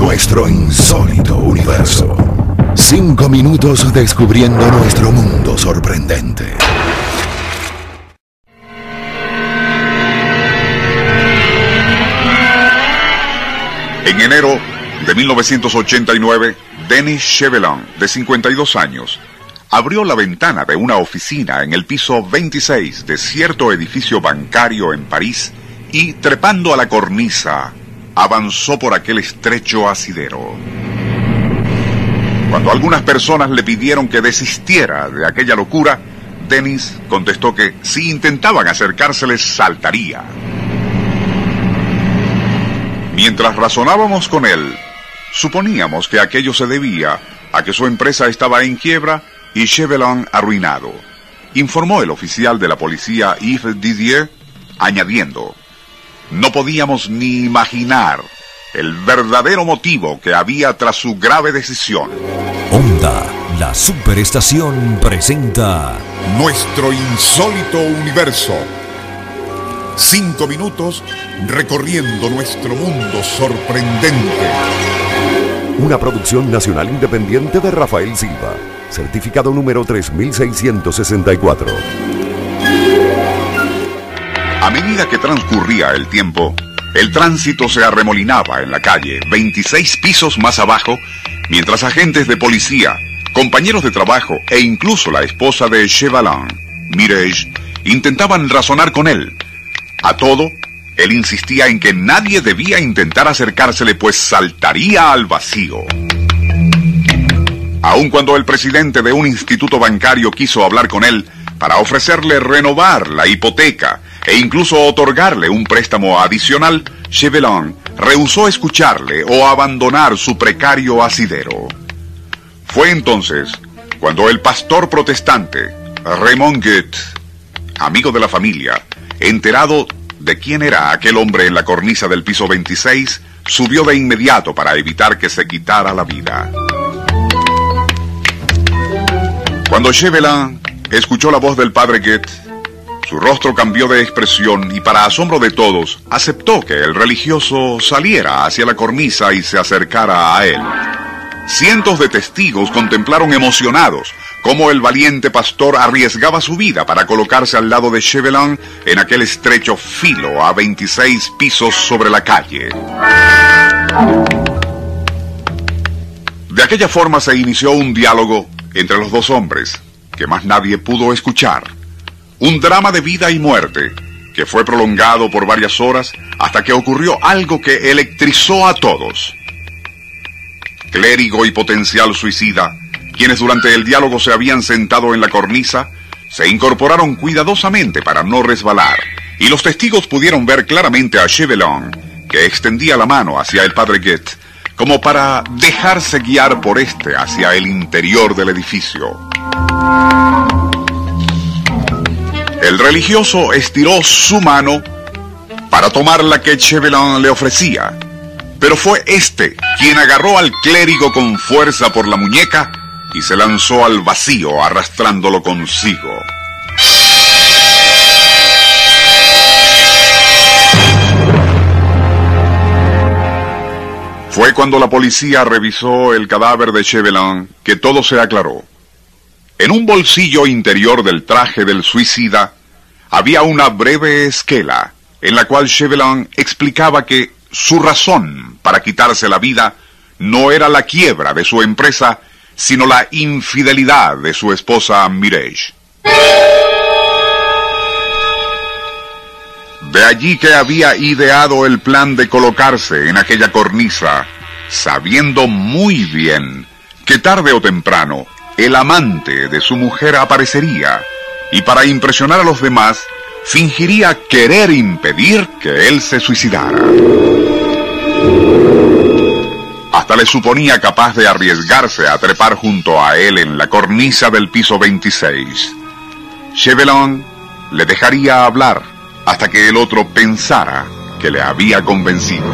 Nuestro insólito universo. Cinco minutos descubriendo nuestro mundo sorprendente. En enero de 1989, Denis Chevelin, de 52 años, abrió la ventana de una oficina en el piso 26 de cierto edificio bancario en París y, trepando a la cornisa, avanzó por aquel estrecho asidero. Cuando algunas personas le pidieron que desistiera de aquella locura, Denis contestó que si intentaban acercárseles saltaría. Mientras razonábamos con él, suponíamos que aquello se debía a que su empresa estaba en quiebra y Chevelin arruinado, informó el oficial de la policía Yves Didier, añadiendo, no podíamos ni imaginar el verdadero motivo que había tras su grave decisión. Onda, la superestación presenta Nuestro insólito universo. Cinco minutos recorriendo nuestro mundo sorprendente. una producción nacional independiente de Rafael Silva, certificado número 3664. A medida que transcurría el tiempo, el tránsito se arremolinaba en la calle, 26 pisos más abajo, mientras agentes de policía, compañeros de trabajo e incluso la esposa de Chevalin, Mireille, intentaban razonar con él. A todo, él insistía en que nadie debía intentar acercársele, pues saltaría al vacío. Aun cuando el presidente de un instituto bancario quiso hablar con él para ofrecerle renovar la hipoteca e incluso otorgarle un préstamo adicional, Chevelin rehusó escucharle o abandonar su precario asidero. Fue entonces cuando el pastor protestante, Raymond Goethe, amigo de la familia, enterado de quién era aquel hombre en la cornisa del piso 26, subió de inmediato para evitar que se quitara la vida. Cuando Chevelin escuchó la voz del padre Goethe, su rostro cambió de expresión y para asombro de todos, aceptó que el religioso saliera hacia la cornisa y se acercara a él. Cientos de testigos contemplaron emocionados cómo el valiente pastor arriesgaba su vida para colocarse al lado de Chevelin en aquel estrecho filo a 26 pisos sobre la calle. De aquella forma se inició un diálogo entre los dos hombres que más nadie pudo escuchar. Un drama de vida y muerte que fue prolongado por varias horas hasta que ocurrió algo que electrizó a todos. Clérigo y potencial suicida, quienes durante el diálogo se habían sentado en la cornisa, se incorporaron cuidadosamente para no resbalar, y los testigos pudieron ver claramente a Chevelin, que extendía la mano hacia el padre Goethe, como para dejarse guiar por este hacia el interior del edificio. El religioso estiró su mano para tomar la que Chevelin le ofrecía, pero fue este quien agarró al clérigo con fuerza por la muñeca y se lanzó al vacío arrastrándolo consigo. Fue cuando la policía revisó el cadáver de Chevelin que todo se aclaró. En un bolsillo interior del traje del suicida había una breve esquela en la cual Chevelin explicaba que su razón para quitarse la vida no era la quiebra de su empresa, sino la infidelidad de su esposa Mireille. De allí que había ideado el plan de colocarse en aquella cornisa, sabiendo muy bien que tarde o temprano el amante de su mujer aparecería y para impresionar a los demás fingiría querer impedir que él se suicidara. le suponía capaz de arriesgarse a trepar junto a él en la cornisa del piso 26. Chevelon le dejaría hablar hasta que el otro pensara que le había convencido.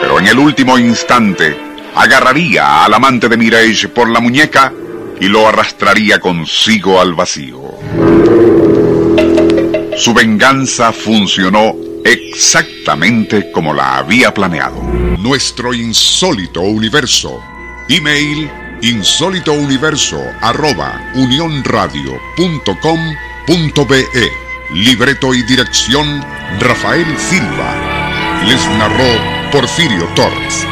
Pero en el último instante, agarraría al amante de Mireille por la muñeca y lo arrastraría consigo al vacío. Su venganza funcionó exactamente como la había planeado. Nuestro insólito universo. Email insólitouniverso arroba unionradio.com.be Libreto y dirección Rafael Silva. Les narró Porfirio Torres.